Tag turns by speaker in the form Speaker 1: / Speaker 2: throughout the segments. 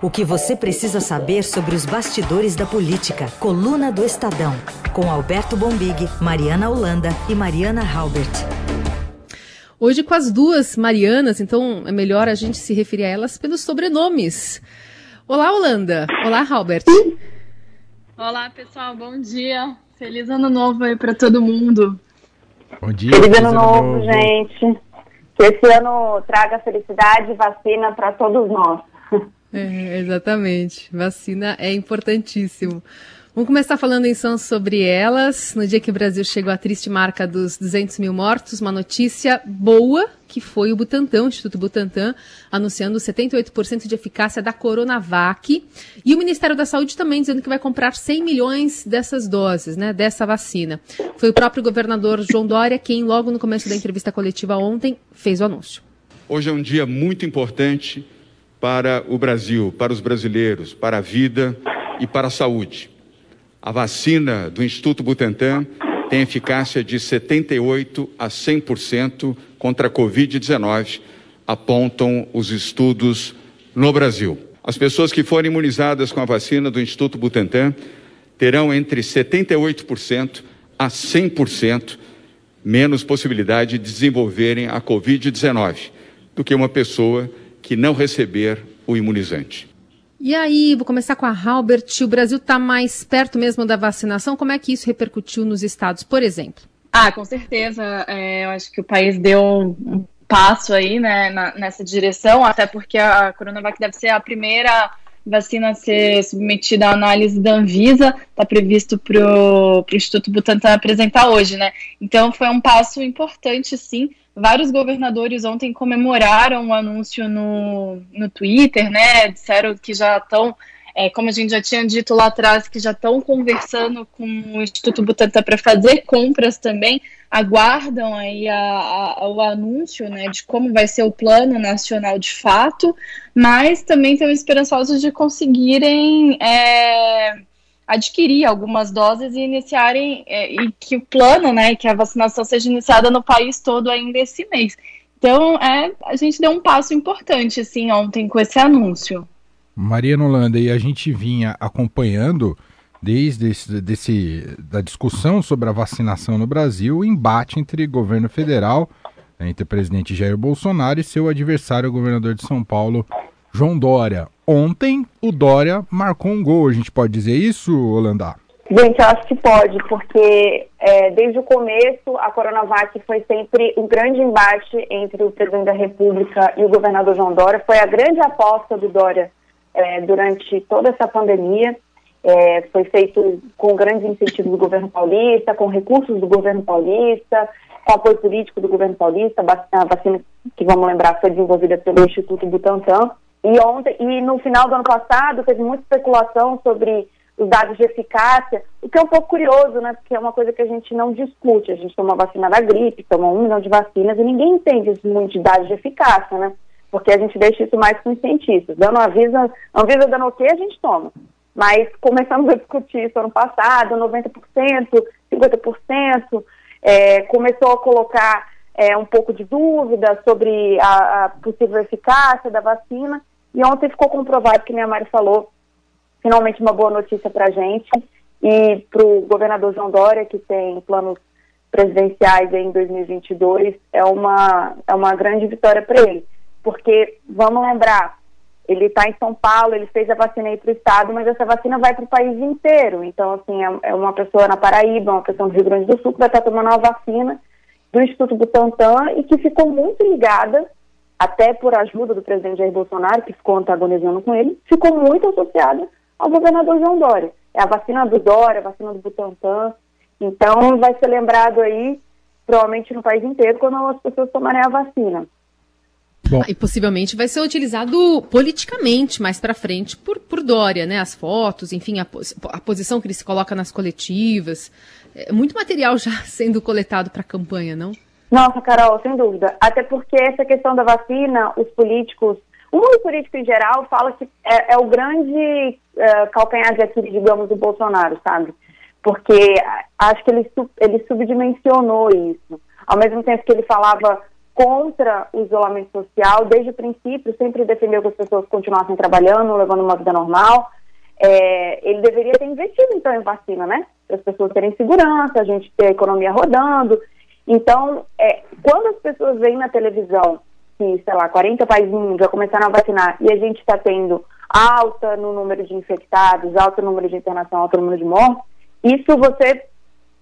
Speaker 1: O que você precisa saber sobre os bastidores da política. Coluna do Estadão. Com Alberto Bombig, Mariana Holanda e Mariana Halbert.
Speaker 2: Hoje com as duas Marianas, então é melhor a gente se referir a elas pelos sobrenomes. Olá, Holanda. Olá, Halbert.
Speaker 3: Olá, pessoal. Bom dia. Feliz ano novo aí para todo mundo.
Speaker 4: Bom dia.
Speaker 5: Feliz, ano, novo, novo, gente. Que esse ano traga felicidade e vacina para todos nós.
Speaker 2: É, exatamente. Vacina é importantíssimo. Vamos começar falando então sobre elas. No dia que o Brasil chegou à triste marca dos 200 mil mortos, uma notícia boa, que foi o Butantan, o Instituto Butantan, anunciando 78% de eficácia da Coronavac. E o Ministério da Saúde também dizendo que vai comprar 100 milhões dessas doses, né, dessa vacina. Foi o próprio governador João Dória quem, logo no começo da entrevista coletiva ontem, fez o anúncio.
Speaker 6: Hoje é um dia muito importante para o Brasil, para os brasileiros, para a vida e para a saúde. A vacina do Instituto Butantan tem eficácia de 78 a 100% contra a Covid-19, apontam os estudos no Brasil. As pessoas que forem imunizadas com a vacina do Instituto Butantan terão entre 78% a 100% menos possibilidade de desenvolverem a Covid-19 do que uma pessoa que não receber o imunizante.
Speaker 2: E aí, vou começar com a Halbert. O Brasil está mais perto mesmo da vacinação. Como é que isso repercutiu nos estados, por exemplo?
Speaker 3: Ah, com certeza. É, eu acho que o país deu um passo aí né, na, nessa direção, até porque a Coronavac deve ser a primeira vacina a ser submetida à análise da Anvisa, está previsto para o Instituto Butantan apresentar hoje, né? Então foi um passo importante, sim, Vários governadores ontem comemoraram o anúncio no, no Twitter, né? Disseram que já estão, é, como a gente já tinha dito lá atrás, que já estão conversando com o Instituto Butantan para fazer compras também. Aguardam aí a, a, o anúncio né, de como vai ser o plano nacional de fato, mas também estão esperançosos de conseguirem. É, adquirir algumas doses e iniciarem é, e que o plano, né, que a vacinação seja iniciada no país todo ainda esse mês. Então, é, a gente deu um passo importante assim ontem com esse anúncio.
Speaker 4: Maria Nolanda, e a gente vinha acompanhando desde esse, desse, da discussão sobre a vacinação no Brasil, o embate entre governo federal, entre o presidente Jair Bolsonaro e seu adversário, o governador de São Paulo, João Dória. Ontem, o Dória marcou um gol. A gente pode dizer isso, Holanda?
Speaker 5: Gente, eu acho que pode, porque é, desde o começo a Coronavac foi sempre um grande embate entre o presidente da República e o governador João Dória. Foi a grande aposta do Dória é, durante toda essa pandemia. É, foi feito com grandes incentivos do governo paulista, com recursos do governo paulista, com apoio político do governo paulista. A vacina, que vamos lembrar, foi desenvolvida pelo Instituto Butantan. E ontem, e no final do ano passado, teve muita especulação sobre os dados de eficácia, o que é um pouco curioso, né? Porque é uma coisa que a gente não discute. A gente toma vacina da gripe, toma um milhão de vacinas e ninguém entende muito de dados de eficácia, né? Porque a gente deixa isso mais com os cientistas. Dando avisa dando o que a gente toma. Mas começamos a discutir isso ano passado, 90%, 50%, é, começou a colocar é, um pouco de dúvida sobre a, a, possível eficácia da vacina. E ontem ficou comprovado, que nem a Mari falou, finalmente uma boa notícia para a gente e para o governador João Dória, que tem planos presidenciais em 2022, é uma, é uma grande vitória para ele. Porque, vamos lembrar, ele está em São Paulo, ele fez a vacina aí para o estado, mas essa vacina vai para o país inteiro. Então, assim, é, é, uma pessoa na Paraíba, uma pessoa no Rio Grande do Sul que vai estar tomando uma vacina do Instituto Butantan e que ficou muito ligada, até por ajuda do presidente Jair Bolsonaro, que ficou antagonizando com ele, ficou muito associada ao governador João Dória. É a vacina do Dória, a vacina do Butantan. Então, vai ser lembrado aí, provavelmente no país inteiro, quando as pessoas tomarem a vacina.
Speaker 2: Bom. E possivelmente vai ser utilizado politicamente mais para frente por, por Dória, né? As fotos, enfim, a, a posição que ele se coloca nas coletivas. É muito material já sendo coletado para a campanha, não?
Speaker 5: Nossa, Carol, sem dúvida. Até porque essa questão da vacina, os políticos, o mundo político em geral fala que é, é o grande é, calcanhar de Aquiles, digamos, do Bolsonaro, sabe? Porque acho que ele, ele subdimensionou isso. Ao mesmo tempo que ele falava contra o isolamento social, desde o princípio, sempre defendeu que as pessoas continuassem trabalhando, levando uma vida normal. É, ele deveria ter investido, então, em vacina, né? Para as pessoas terem segurança, a gente ter a economia rodando. Então, é, quando as pessoas veem na televisão que, sei lá, 40 países já começaram a vacinar e a gente está tendo alta no número de infectados, alto número de internação, alto número de mortes, isso você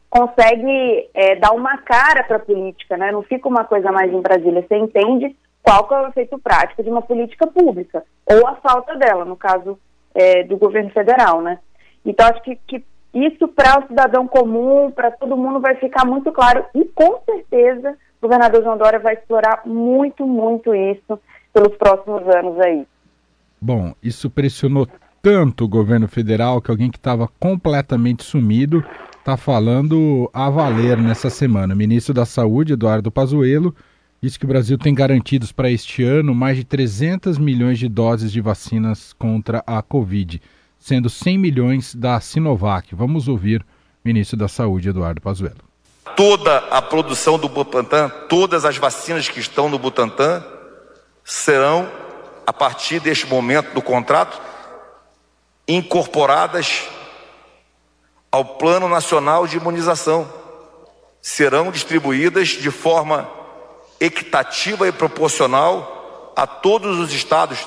Speaker 5: consegue é, dar uma cara para a política, né? Não fica uma coisa mais em Brasília. Você entende qual que é o efeito prático de uma política pública, ou a falta dela, no caso é, do governo federal, né? Então, acho que, que isso para o cidadão comum, para todo mundo, vai ficar muito claro e, com certeza, o governador João Dória vai explorar muito, muito isso pelos próximos anos aí.
Speaker 4: Bom, isso pressionou tanto o governo federal que alguém que estava completamente sumido está falando a valer nessa semana. O ministro da Saúde, Eduardo Pazuello, disse que o Brasil tem garantidos para este ano mais de 300 milhões de doses de vacinas contra a Covid, sendo 100 milhões da Sinovac. Vamos ouvir o ministro da Saúde, Eduardo Pazuello.
Speaker 7: Toda a produção do Butantan, todas as vacinas que estão no Butantan serão, a partir deste momento do contrato, incorporadas ao Plano Nacional de Imunização. Serão distribuídas de forma equitativa e proporcional a todos os estados.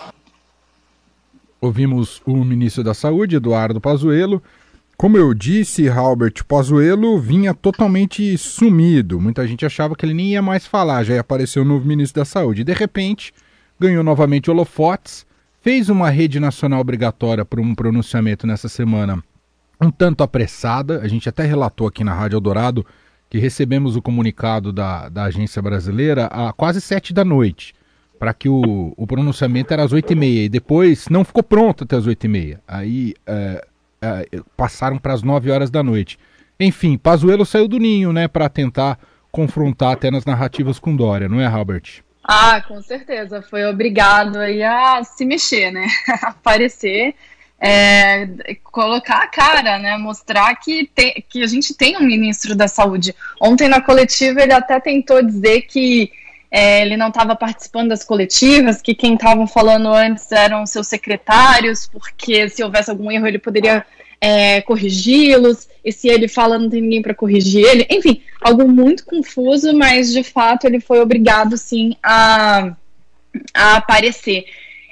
Speaker 4: Ouvimos o ministro da Saúde, Eduardo Pazuello. Como eu disse, Albert Pazuello vinha totalmente sumido. Muita gente achava que ele nem ia mais falar, já apareceu o novo ministro da Saúde. De repente, ganhou novamente holofotes, fez uma rede nacional obrigatória para um pronunciamento nessa semana um tanto apressada. A gente até relatou aqui na Rádio Eldorado que recebemos o comunicado da, da agência brasileira a quase sete da noite, para que o, o pronunciamento era às oito e meia, e depois não ficou pronto até as oito e meia. Aí é, é, passaram para as nove horas da noite. Enfim, Pazuello saiu do ninho, né, para tentar confrontar até nas narrativas com Dória, não é, Robert?
Speaker 3: Ah, com certeza. Foi obrigado aí a se mexer, né? Aparecer é, colocar a cara, né? Mostrar que, tem, que a gente tem um ministro da saúde. Ontem na coletiva ele até tentou dizer que é, ele não estava participando das coletivas, que quem estava falando antes eram seus secretários, porque se houvesse algum erro ele poderia é, corrigi-los, e se ele fala não tem ninguém para corrigir ele. Enfim, algo muito confuso, mas de fato ele foi obrigado sim a, a aparecer.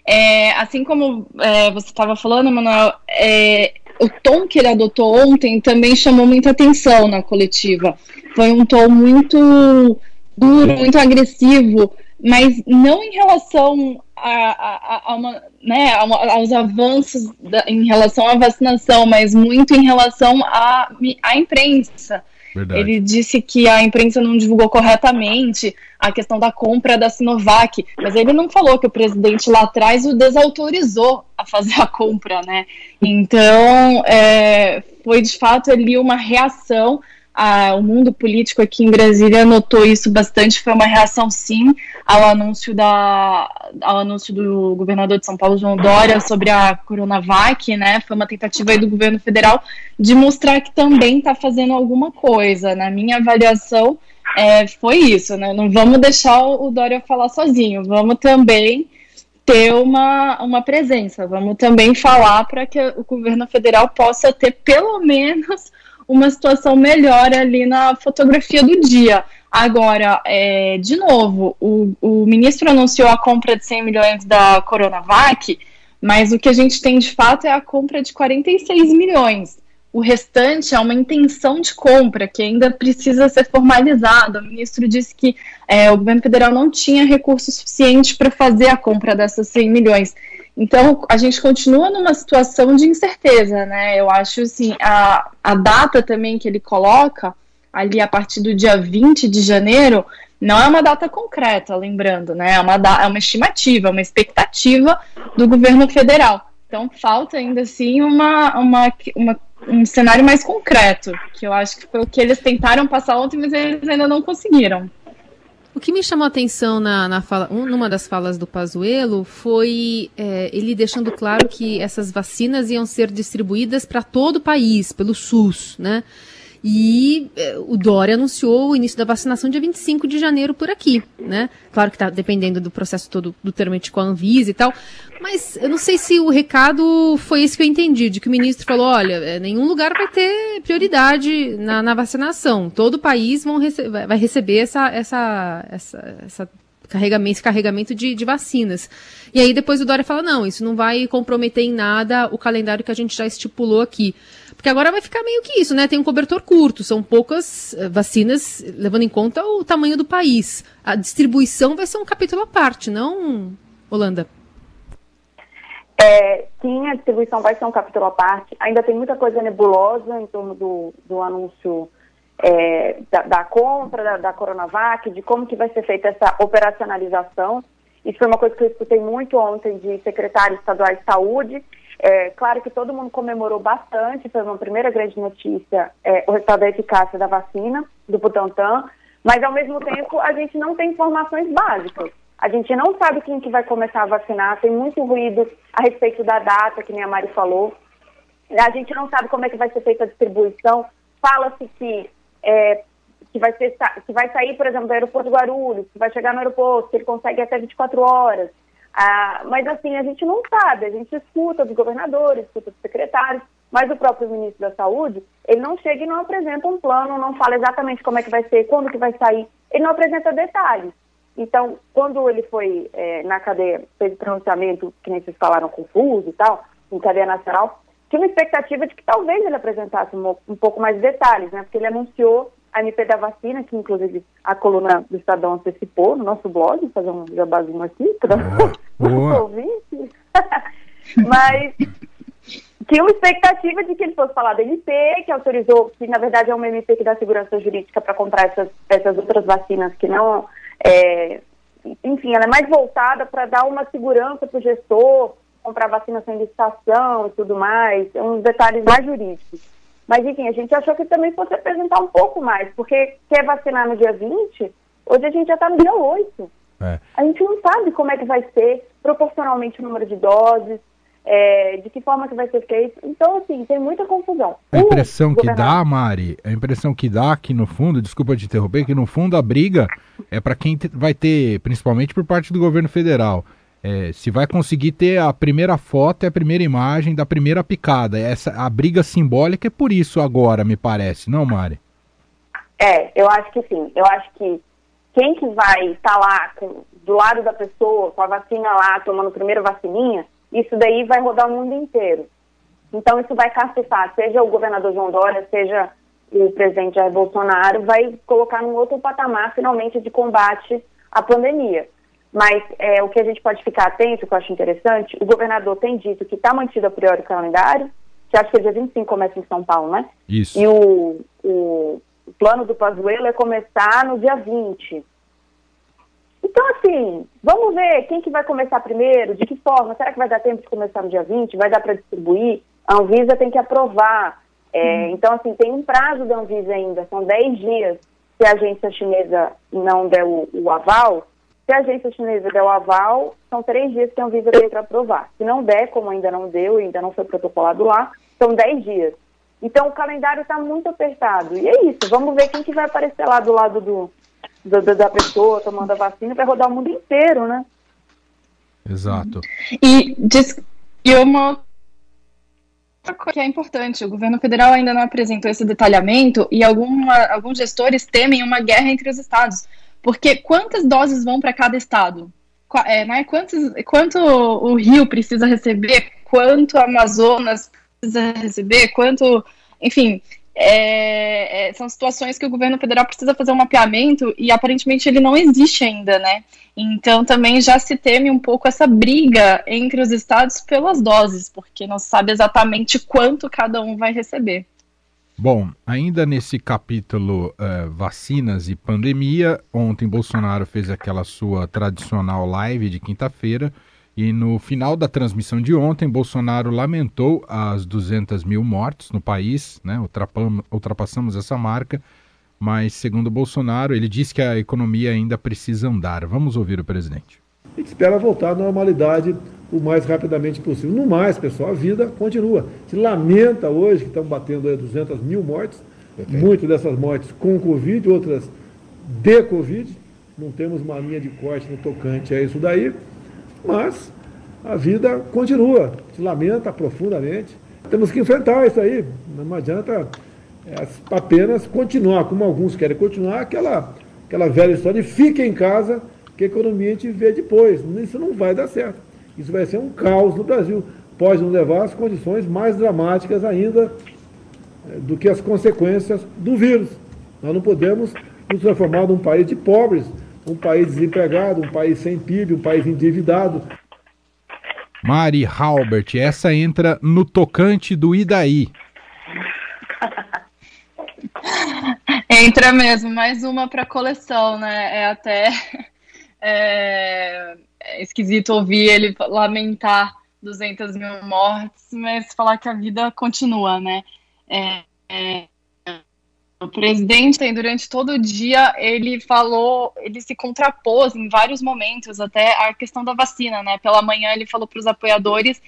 Speaker 3: É, assim como é, você estava falando, Manuel, é, o tom que ele adotou ontem também chamou muita atenção na coletiva. Foi um tom muito duro, muito agressivo, mas não em relação a, a, a uma, né, aos avanços da, em relação à vacinação, mas muito em relação à, à imprensa. Verdade. Ele disse que a imprensa não divulgou corretamente a questão da compra da Sinovac, mas ele não falou que o presidente lá atrás o desautorizou a fazer a compra, né? Então, é, foi de fato ali uma reação o mundo político aqui em Brasília notou isso bastante, foi uma reação sim ao anúncio, da, ao anúncio do governador de São Paulo, João Dória, sobre a Coronavac, né? Foi uma tentativa do governo federal de mostrar que também está fazendo alguma coisa. Na minha avaliação, é, foi isso, né? Não vamos deixar o Dória falar sozinho, vamos também ter uma, uma presença, vamos também falar para que o governo federal possa ter pelo menos uma situação melhor ali na fotografia do dia. Agora, é, de novo, o, o ministro anunciou a compra de 100 milhões da Coronavac, mas o que a gente tem de fato é a compra de 46 milhões. O restante é uma intenção de compra que ainda precisa ser formalizada. O ministro disse que é, o governo federal não tinha recurso suficiente para fazer a compra dessas 100 milhões. Então, a gente continua numa situação de incerteza, né? Eu acho, assim, a, a data também que ele coloca, ali a partir do dia 20 de janeiro, não é uma data concreta, lembrando, né? É uma, é uma estimativa, uma expectativa do governo federal. Então, falta ainda, assim, uma, uma, uma, um cenário mais concreto, que eu acho que foi o que eles tentaram passar ontem, mas eles ainda não conseguiram.
Speaker 2: O que me chamou a atenção na, na fala, um, numa das falas do Pazuello foi é, ele deixando claro que essas vacinas iam ser distribuídas para todo o país, pelo SUS, né? E eh, o Dória anunciou o início da vacinação dia 25 de janeiro por aqui, né? Claro que está dependendo do processo todo do termite com a Anvisa e tal, mas eu não sei se o recado foi esse que eu entendi, de que o ministro falou, olha, eh, nenhum lugar vai ter prioridade na, na vacinação, todo o país vão rece vai receber essa, essa, essa, essa carregamento, esse carregamento de, de, vacinas. E aí depois o Dória fala, não, isso não vai comprometer em nada o calendário que a gente já estipulou aqui. Porque agora vai ficar meio que isso, né? Tem um cobertor curto, são poucas eh, vacinas, levando em conta o tamanho do país. A distribuição vai ser um capítulo à parte, não, Holanda?
Speaker 5: É, sim, a distribuição vai ser um capítulo à parte. Ainda tem muita coisa nebulosa em torno do, do anúncio é, da, da, compra da, da, Coronavac, de como que vai ser feita essa operacionalização. Isso foi uma coisa que eu escutei muito ontem de secretários estaduais de saúde. É, claro que todo mundo comemorou bastante, foi uma primeira grande notícia é, o resultado da eficácia da vacina, do Butantan, mas ao mesmo tempo a gente não tem informações básicas. A gente não sabe quem que vai começar a vacinar, tem muito ruído a respeito da data, que nem a Mari falou. A gente não sabe como é que vai ser feita a distribuição. Fala-se que é, que vai, que vai sair, por exemplo, do aeroporto Guarulhos, que vai chegar no aeroporto, que ele consegue até 24 horas. Ah, mas assim, a gente não sabe, a gente escuta dos governadores, escuta dos secretários, mas o próprio ministro da Saúde, ele não chega e não apresenta um plano, não fala exatamente como é que vai ser, quando que vai sair, ele não apresenta detalhes. Então, quando ele foi é, na cadeia, fez o pronunciamento, que nem vocês falaram, confuso e tal, em cadeia nacional, tinha uma expectativa de que talvez ele apresentasse um, um, pouco mais de detalhes, né? Porque ele anunciou a MP da vacina, que inclusive a coluna do Estadão antecipou no nosso blog, fazer um jabazinho aqui para os ouvintes. Mas tinha uma expectativa de que ele fosse falar da MP, que autorizou, que na verdade é uma MP que dá segurança jurídica para comprar essas, essas outras vacinas que não. É, enfim, ela é mais voltada para dar uma segurança para o gestor, comprar vacina sem licitação e tudo mais, é uns detalhes mais jurídicos. Mas, enfim, a gente achou que também fosse apresentar um pouco mais, porque quer vacinar no dia 20, hoje a gente já está no dia 8. É. A gente não sabe como é que vai ser proporcionalmente o número de doses, é, de que forma que vai ser feito. Então, assim, tem muita confusão.
Speaker 4: A impressão que dá, Mari, a impressão que dá que no fundo, desculpa te interromper, que no fundo a briga é para quem vai ter, principalmente por parte do governo federal, é, se vai conseguir ter a primeira foto e a primeira imagem da primeira picada. Essa, a briga simbólica é por isso agora, me parece, não, Mari?
Speaker 5: É, eu acho que sim. Eu acho que quem que vai estar tá lá com, do lado da pessoa, com a vacina lá, tomando a primeira vacininha, isso daí vai rodar o mundo inteiro. Então isso vai cacetar, seja o governador João Dória, seja o presidente Jair Bolsonaro, vai colocar num outro patamar, finalmente, de combate à pandemia. Mas é, o que a gente pode ficar atento, que eu acho interessante, o governador tem dito que está mantido a priori o calendário, que acho que é dia 25 começa em São Paulo, né?
Speaker 4: Isso.
Speaker 5: E o, o plano do Pazuello é começar no dia 20. Então, assim, vamos ver quem que vai começar primeiro, de que forma, será que vai dar tempo de começar no dia 20? Vai dar para distribuir? A Anvisa tem que aprovar. É, hum. Então, assim, tem um prazo da Anvisa ainda, são 10 dias. Se a agência chinesa não der o, o aval, se a agência chinesa der o aval, são três dias que a Anvisa tem para aprovar. Se não der, como ainda não deu, ainda não foi protocolado lá, são dez dias. Então o calendário está muito apertado. E é isso, vamos ver quem que vai aparecer lá do lado do, do, da pessoa tomando a vacina, vai rodar o mundo inteiro, né?
Speaker 4: Exato.
Speaker 3: E, diz, e uma coisa que é importante, o governo federal ainda não apresentou esse detalhamento e alguma, alguns gestores temem uma guerra entre os estados porque quantas doses vão para cada estado? É, né? Quantos, quanto o Rio precisa receber? Quanto o Amazonas precisa receber? Quanto. Enfim, é, é, são situações que o governo federal precisa fazer um mapeamento e aparentemente ele não existe ainda, né? Então também já se teme um pouco essa briga entre os estados pelas doses, porque não se sabe exatamente quanto cada um vai receber.
Speaker 4: Bom, ainda nesse capítulo uh, vacinas e pandemia, ontem Bolsonaro fez aquela sua tradicional live de quinta-feira e no final da transmissão de ontem, Bolsonaro lamentou as 200 mil mortes no país, né? ultrapassamos essa marca, mas segundo Bolsonaro, ele diz que a economia ainda precisa andar. Vamos ouvir o presidente.
Speaker 8: E que espera voltar à normalidade o mais rapidamente possível. No mais, pessoal, a vida continua. Se lamenta hoje que estamos batendo aí 200 mil mortes, Muitas dessas mortes com Covid, outras de Covid. Não temos uma linha de corte no tocante a isso daí, mas a vida continua, se lamenta profundamente. Temos que enfrentar isso aí. Não adianta é, apenas continuar, como alguns querem continuar, aquela, aquela velha história de fique em casa, que a economia a gente vê depois. Isso não vai dar certo. Isso vai ser um caos no Brasil. Pode nos levar às condições mais dramáticas ainda é, do que as consequências do vírus. Nós não podemos nos transformar num país de pobres, um país desempregado, um país sem PIB, um país endividado.
Speaker 4: Mari Halbert, essa entra no tocante do Idaí.
Speaker 3: Entra mesmo, mais uma para coleção, né? É até é, é esquisito ouvir ele lamentar 200 mil mortes, mas falar que a vida continua, né? É, é, o presidente durante todo o dia ele falou, ele se contrapôs em vários momentos até a questão da vacina, né? Pela manhã ele falou para os apoiadores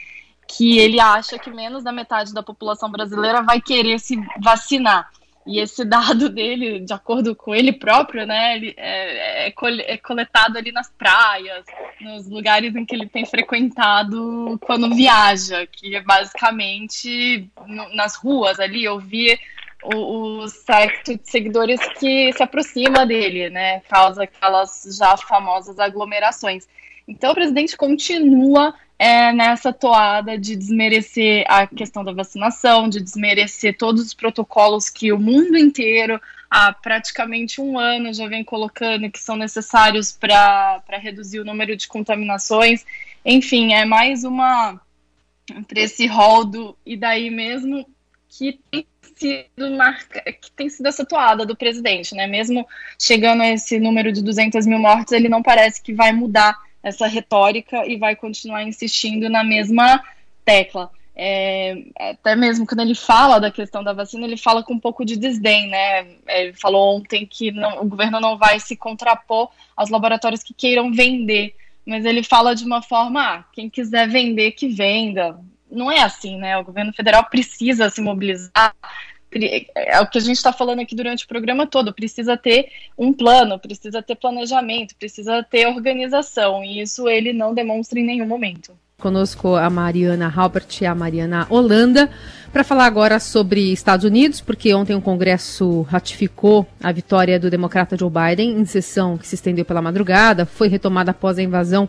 Speaker 3: que ele acha que menos da metade da população brasileira vai querer se vacinar. E esse dado dele, de acordo com ele próprio, né, ele é, é, é, coletado ali nas praias, nos lugares em que ele tem frequentado quando viaja, que é basicamente nas ruas ali, ouvir o, o de seguidores que se aproxima dele, né? Causa aquelas já famosas aglomerações. Então o presidente continua é, nessa toada de desmerecer a questão da vacinação, de desmerecer todos os protocolos que o mundo inteiro há praticamente um ano já vem colocando que são necessários para reduzir o número de contaminações. Enfim, é mais uma para esse rol do e daí mesmo que tem sido marca, que tem sido essa toada do presidente, né? Mesmo chegando a esse número de 200 mil mortes, ele não parece que vai mudar essa retórica e vai continuar insistindo na mesma tecla. É, até mesmo quando ele fala da questão da vacina, ele fala com um pouco de desdém, né? Ele falou ontem que não, o governo não vai se contrapor aos laboratórios que queiram vender, mas ele fala de uma forma: ah, quem quiser vender, que venda não é assim, né? O governo federal precisa se mobilizar. É o que a gente está falando aqui durante o programa todo. Precisa ter um plano, precisa ter planejamento, precisa ter organização. E isso ele não demonstra em nenhum momento.
Speaker 2: Conosco a Mariana Halbert e a Mariana Holanda para falar agora sobre Estados Unidos, porque ontem o Congresso ratificou a vitória do democrata Joe Biden em sessão que se estendeu pela madrugada, foi retomada após a invasão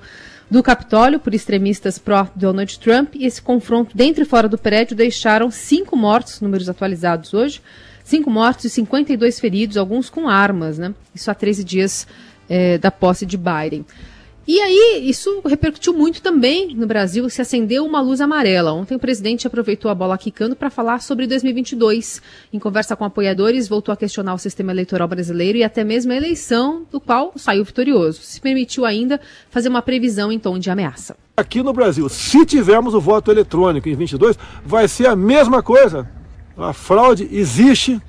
Speaker 2: do Capitólio por extremistas pró-Donald Trump e esse confronto dentro e fora do prédio deixaram cinco mortos, números atualizados hoje, cinco mortos e 52 feridos, alguns com armas, né? Isso há 13 dias é, da posse de Biden. E aí, isso repercutiu muito também no Brasil, se acendeu uma luz amarela. Ontem o presidente aproveitou a bola quicando para falar sobre 2022. Em conversa com apoiadores, voltou a questionar o sistema eleitoral brasileiro e até mesmo a eleição, do qual saiu vitorioso. Se permitiu ainda fazer uma previsão em tom de ameaça.
Speaker 8: Aqui no Brasil, se tivermos o voto eletrônico em 22, vai ser a mesma coisa. A fraude existe,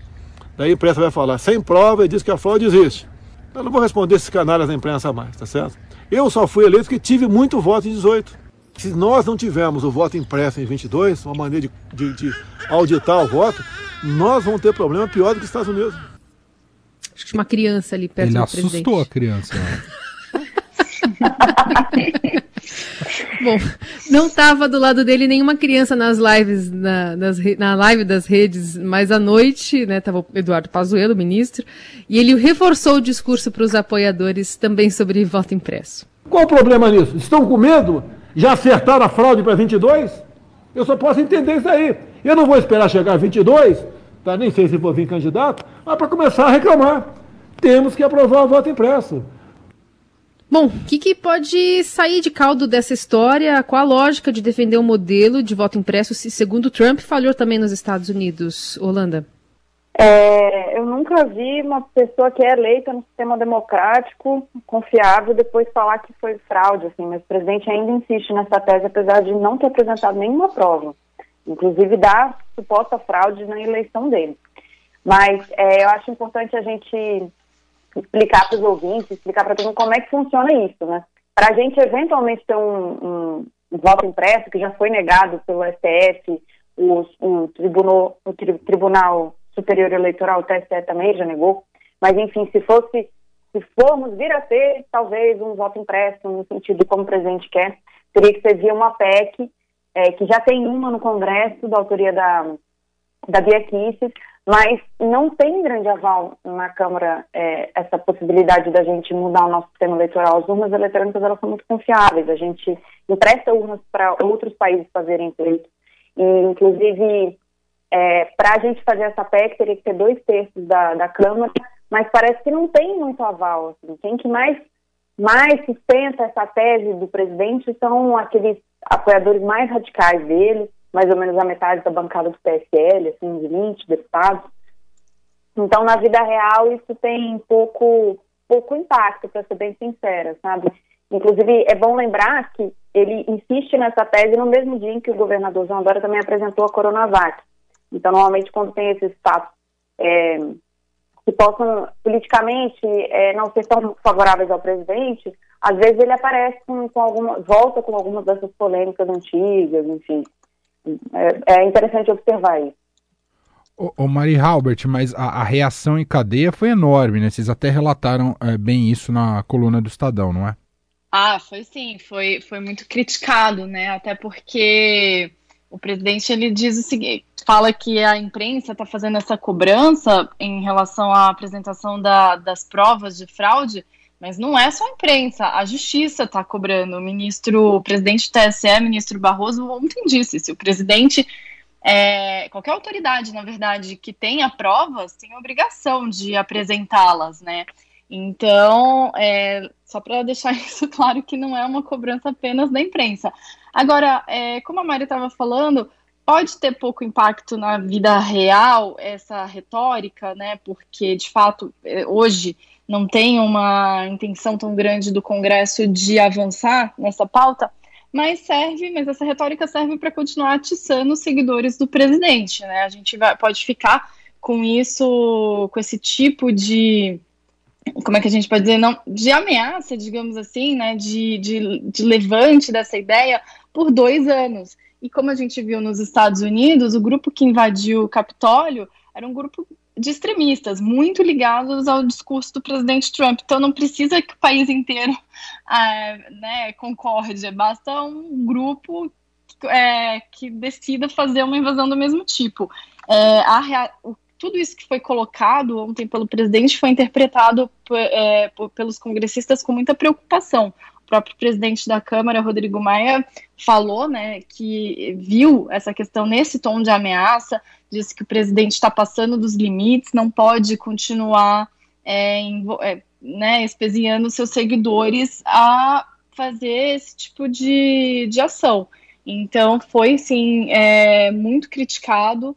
Speaker 8: daí a imprensa vai falar sem prova e diz que a fraude existe. Eu não vou responder esses canalhas da imprensa mais, tá certo? Eu só fui eleito porque tive muito voto em 18. Se nós não tivermos o voto impresso em 22, uma maneira de, de, de auditar o voto, nós vamos ter problema pior do que os Estados Unidos.
Speaker 2: Acho que uma criança ali perto
Speaker 4: Ele
Speaker 2: do
Speaker 4: presidente.
Speaker 2: Ele
Speaker 4: assustou a criança.
Speaker 2: Bom, não estava do lado dele nenhuma criança nas lives, na, nas, na live das redes, mas à noite, né, tava o Eduardo Pazuello, ministro, e ele reforçou o discurso para os apoiadores também sobre voto impresso.
Speaker 8: Qual o problema nisso? Estão com medo? Já acertaram a fraude para 22? Eu só posso entender isso aí. Eu não vou esperar chegar a 22, tá? nem sei se vou vir candidato, mas para começar a reclamar. Temos que aprovar o voto impresso.
Speaker 2: Bom, o que, que, pode sair de caldo dessa história? Qual a lógica de defender o um modelo de voto impresso se, segundo Trump, falhou também nos Estados Unidos? Holanda?
Speaker 5: É, eu nunca vi uma pessoa que é eleita no sistema democrático, confiável, depois falar que foi fraude, assim, mas o presidente ainda insiste nessa tese, apesar de não ter apresentado nenhuma prova, inclusive da suposta fraude na eleição dele. Mas é, eu acho importante a gente explicar para os ouvintes, explicar para todo mundo como é que funciona isso, né? Para a gente eventualmente ter um, um, um, voto impresso que já foi negado pelo STF, o, o, tribunal, o tri, Tribunal Superior Eleitoral, o TSE também já negou. Mas, enfim, se fosse, se formos vir a ter, talvez um voto impresso, no sentido como o presidente quer, teria que ser via uma PEC, é, que já tem uma no Congresso, da autoria da, da Bia Kicis, mas não tem grande aval na Câmara é, essa possibilidade da gente mudar o nosso sistema eleitoral. As urnas eletrônicas elas são muito confiáveis, a gente empresta urnas para outros países fazerem isso. E, inclusive, é, para a gente fazer essa PEC, teria que ter dois terços da, da Câmara, mas parece que não tem muito aval. Assim. Quem que mais, mais sustenta essa tese do presidente são aqueles apoiadores mais radicais dele, mais ou menos a metade da bancada do PSL, assim, uns 20 deputados. Então, na vida real, isso tem pouco, pouco impacto, para ser bem sincera, sabe? Inclusive, é bom lembrar que ele insiste nessa tese no mesmo dia em que o governador João Dória também apresentou a Coronavac. Então, normalmente, quando tem esses fatos é, que possam politicamente é, não ser tão favoráveis ao presidente, às vezes ele aparece com, com alguma, volta com algumas dessas polêmicas antigas, enfim. É, é interessante observar isso.
Speaker 4: Ô, ô Mari Halbert, mas a, a, reação em cadeia foi enorme, né? Vocês até relataram é, bem isso na coluna do Estadão, não é?
Speaker 3: Ah, foi sim, foi, foi muito criticado, né? Até porque o presidente ele diz o seguinte, fala que a imprensa está fazendo essa cobrança em relação à apresentação da, das provas de fraude, mas não é só a imprensa, a justiça está cobrando. O ministro, o presidente do TSE, ministro Barroso, ontem disse: se o presidente, é, qualquer autoridade, na verdade, que tenha provas, tem obrigação de apresentá-las, né? Então, é, só para deixar isso claro que não é uma cobrança apenas da imprensa. Agora, é, como a Mari estava falando, pode ter pouco impacto na vida real essa retórica, né? Porque, de fato, é, hoje não tem uma intenção tão grande do Congresso de avançar nessa pauta, mas serve, mas essa retórica serve para continuar atiçando os seguidores do presidente, né? A gente vai, pode ficar com isso, com esse tipo de como é que a gente pode dizer, não, de ameaça, digamos assim, né, de, de, de levante dessa ideia por dois anos. E como a gente viu nos Estados Unidos, o grupo que invadiu o Capitólio era um grupo de extremistas, muito ligados ao discurso do presidente Trump. Então não precisa que o país inteiro ah, né, concorde, basta um grupo é, que decida fazer uma invasão do mesmo tipo. É, a, o tudo isso que foi colocado ontem pelo presidente foi interpretado é, pelos congressistas com muita preocupação. Próprio presidente da Câmara, Rodrigo Maia, falou né, que viu essa questão nesse tom de ameaça, disse que o presidente está passando dos limites, não pode continuar é, é, né, espesiando seus seguidores a fazer esse tipo de, de ação. Então, foi, sim, é, muito criticado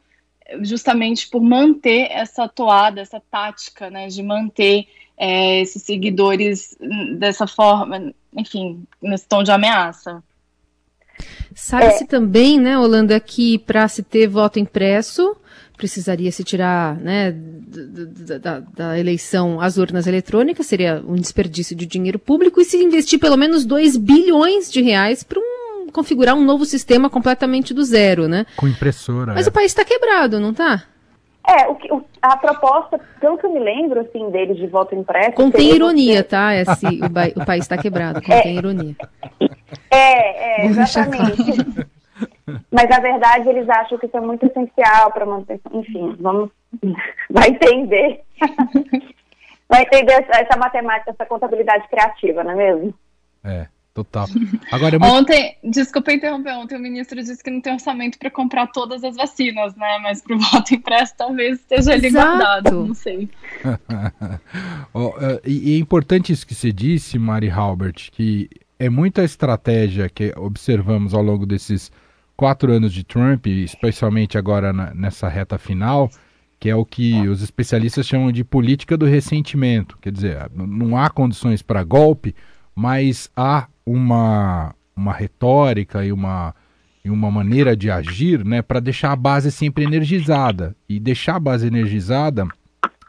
Speaker 3: justamente por manter essa toada, essa tática, né, de manter é, esses seguidores dessa forma, enfim, nesse tom de ameaça.
Speaker 2: Sabe-se é. também, né, Holanda, que para se ter voto impresso precisaria se tirar né, da, da, da, eleição as urnas eletrônicas, seria um desperdício de dinheiro público, e se investir pelo menos 2 bilhões de reais para um configurar um novo sistema completamente do zero, né?
Speaker 4: Com impressora.
Speaker 2: Mas é. o país está quebrado, não está?
Speaker 5: É, o, o, a proposta, pelo que eu me lembro, assim, deles de voto impresso...
Speaker 2: Contém ironia, você... tá? Esse, o, o, país está quebrado, contém é, ironia.
Speaker 5: É, é exatamente. Mas, na verdade, eles acham que isso é muito essencial para manter... Enfim, vamos... Vai entender. Vai entender essa, essa matemática, essa contabilidade criativa, não é mesmo?
Speaker 4: É. Total. Agora,
Speaker 3: é muito... Ontem, desculpa interromper, ontem o ministro disse que não tem orçamento para comprar todas as vacinas, né? Mas para o voto impresso talvez esteja ali guardado, não sei.
Speaker 4: oh, e é importante isso que você disse, Mari Halbert, que é muita estratégia que observamos ao longo desses quatro anos de Trump, especialmente agora na, nessa reta final, que é o que os especialistas chamam de política do ressentimento. Quer dizer, não há condições para golpe, mas há uma, uma retórica e uma, e uma maneira de agir né, para deixar a base sempre energizada. E deixar a base energizada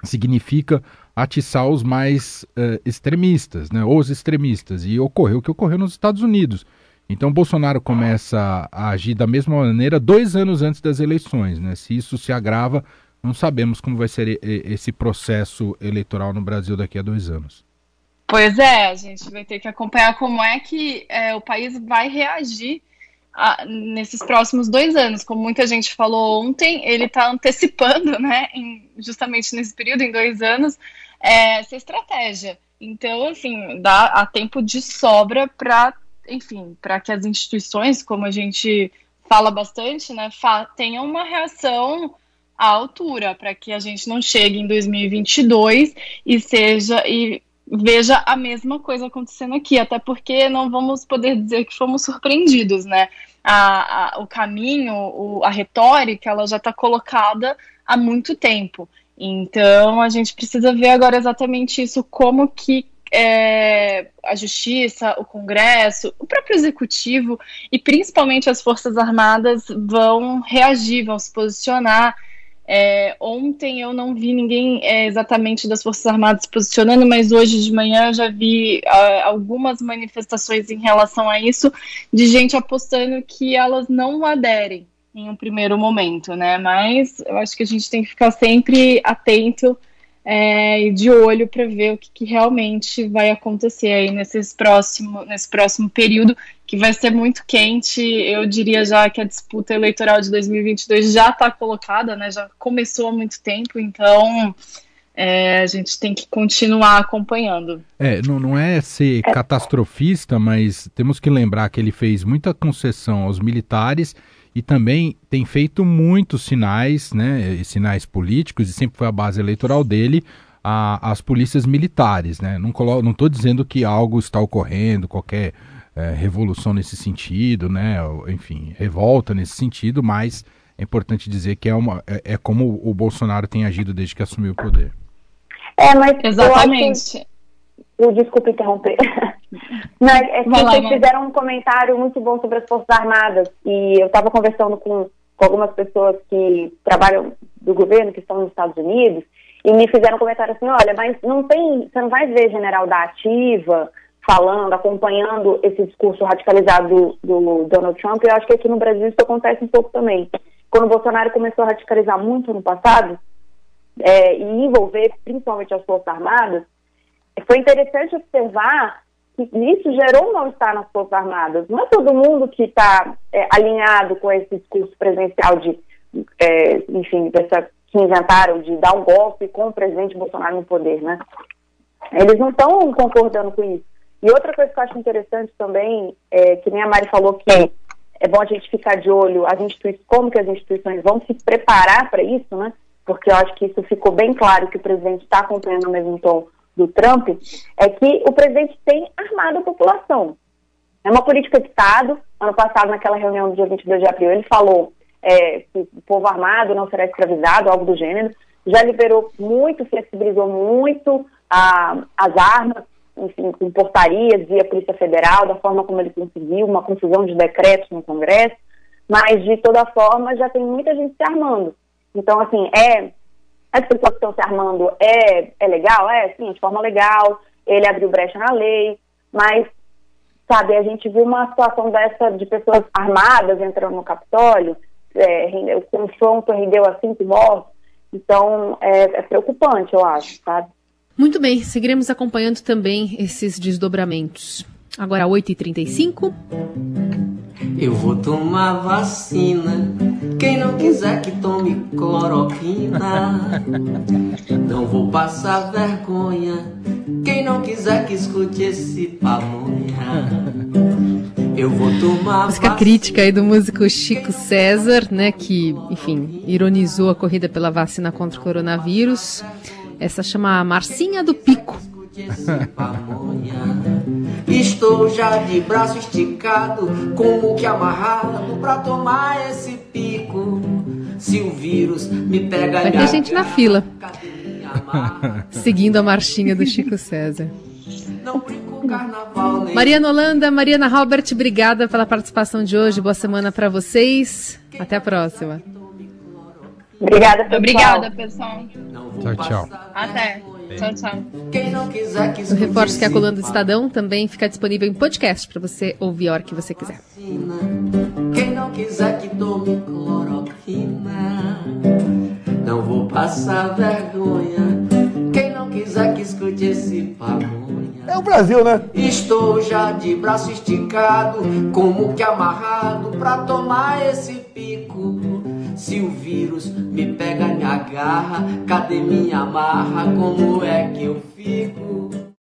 Speaker 4: significa atiçar os mais uh, extremistas, né, os extremistas. E ocorreu o que ocorreu nos Estados Unidos. Então Bolsonaro começa a agir da mesma maneira dois anos antes das eleições. Né? Se isso se agrava não sabemos como vai ser esse processo eleitoral no Brasil daqui a dois anos.
Speaker 3: Pois é, a gente vai ter que acompanhar como é que é, o país vai reagir a, nesses próximos dois anos. Como muita gente falou ontem, ele está antecipando, né, em, justamente nesse período, em dois anos, é, essa estratégia. Então, assim, dá a tempo de sobra para, enfim, para que as instituições, como a gente fala bastante, né, fa tenham uma reação à altura, para que a gente não chegue em 2022 e seja e veja a mesma coisa acontecendo aqui, até porque não vamos poder dizer que fomos surpreendidos, né? A, a o caminho, o, a retórica, ela já está colocada há muito tempo. Então a gente precisa ver agora exatamente isso, como que é, a justiça, o Congresso, o próprio executivo e principalmente as Forças Armadas vão reagir, vão se posicionar é, ontem eu não vi ninguém é, exatamente das Forças Armadas posicionando, mas hoje de manhã já vi uh, algumas manifestações em relação a isso, de gente apostando que elas não aderem em um primeiro momento, né? Mas eu acho que a gente tem que ficar sempre atento é, e de olho para ver o que, que, realmente vai acontecer aí nesses próximo, nesse próximo período, que vai ser muito quente. Eu diria já que a disputa eleitoral de 2022 já está colocada, né? Já começou há muito tempo, então é, a gente tem que continuar acompanhando.
Speaker 4: É, não, não é ser é. catastrofista, mas temos que lembrar que ele fez muita concessão aos militares e também tem feito muitos sinais, né, sinais políticos, e sempre foi a base eleitoral dele, a, as polícias militares. Né? Não estou dizendo que algo está ocorrendo, qualquer é, revolução nesse sentido, né, enfim, revolta nesse sentido, mas é importante dizer que é, uma, é, é como o Bolsonaro tem agido desde que assumiu o poder.
Speaker 5: É, mas exatamente. Eu, desculpa interromper. Mas é que lá, vocês fizeram um comentário muito bom sobre as Forças Armadas e eu estava conversando com, com algumas pessoas que trabalham do governo, que estão nos Estados Unidos, e me fizeram um comentário assim, olha, mas não tem, você não vai ver general da ativa falando, acompanhando esse discurso radicalizado do, do Donald Trump, eu acho que aqui no Brasil isso acontece um pouco também. Quando o Bolsonaro começou a radicalizar muito no passado, é, e envolver principalmente as Forças Armadas, foi interessante observar que isso gerou um mal-estar nas Forças Armadas. Não é todo mundo que está é, alinhado com esse discurso presidencial de, é, enfim, dessa, que inventaram de dar um golpe com o presidente Bolsonaro no poder, né? Eles não estão concordando com isso. E outra coisa que eu acho interessante também, é, que nem a Mari falou que é bom a gente ficar de olho as instituições, como que as instituições vão se preparar para isso, né? Porque eu acho que isso ficou bem claro que o presidente está acompanhando o mesmo tom do Trump é que o presidente tem armado a população. É uma política de Estado. Ano passado, naquela reunião do dia 22 de abril, ele falou é, que o povo armado não será escravizado, algo do gênero. Já liberou muito, flexibilizou muito a, as armas, enfim, com portarias via Polícia Federal, da forma como ele conseguiu, uma confusão de decretos no Congresso. Mas, de toda forma, já tem muita gente se armando. Então, assim, é as pessoas que estão se armando é, é legal? É, sim, de forma legal, ele abriu brecha na lei, mas, sabe, a gente viu uma situação dessa de pessoas armadas entrando no Capitólio, é, o confronto rendeu a cinco mortos, então é, é preocupante, eu acho, sabe?
Speaker 2: Muito bem, seguiremos acompanhando também esses desdobramentos. Agora, 8h35.
Speaker 9: Eu vou tomar vacina. Quem não quiser que tome cloroquina. Não vou passar vergonha. Quem não quiser que escute esse pamonha. Eu vou tomar
Speaker 2: Música vacina. crítica aí do músico Chico César, né, que, enfim, ironizou a corrida pela vacina contra o coronavírus. Essa chama Marcinha do Pico.
Speaker 9: Estou já de braço esticado, como que amarrado pra tomar esse pico. Se o vírus me pega
Speaker 2: Vai ter gente na fila. Seguindo a marchinha do Chico César. Mariana Holanda, Mariana Robert, obrigada pela participação de hoje. Boa semana para vocês. Até a próxima.
Speaker 5: Obrigada, pessoal.
Speaker 3: Obrigada, pessoal.
Speaker 4: Tchau, tchau.
Speaker 3: Até. Tchau, tchau.
Speaker 2: O reforço que é a coluna do Estadão também fica disponível em podcast para você ouvir a hora que você quiser. Quem não quiser que tome cloroquina, não vou
Speaker 9: passar vergonha. Quem não quiser que escute esse pamonha.
Speaker 10: É o Brasil, né?
Speaker 9: Estou já de braço esticado, como que amarrado pra tomar esse pico. Se o vírus me pega, me agarra, cadê minha marra? Como é que eu fico?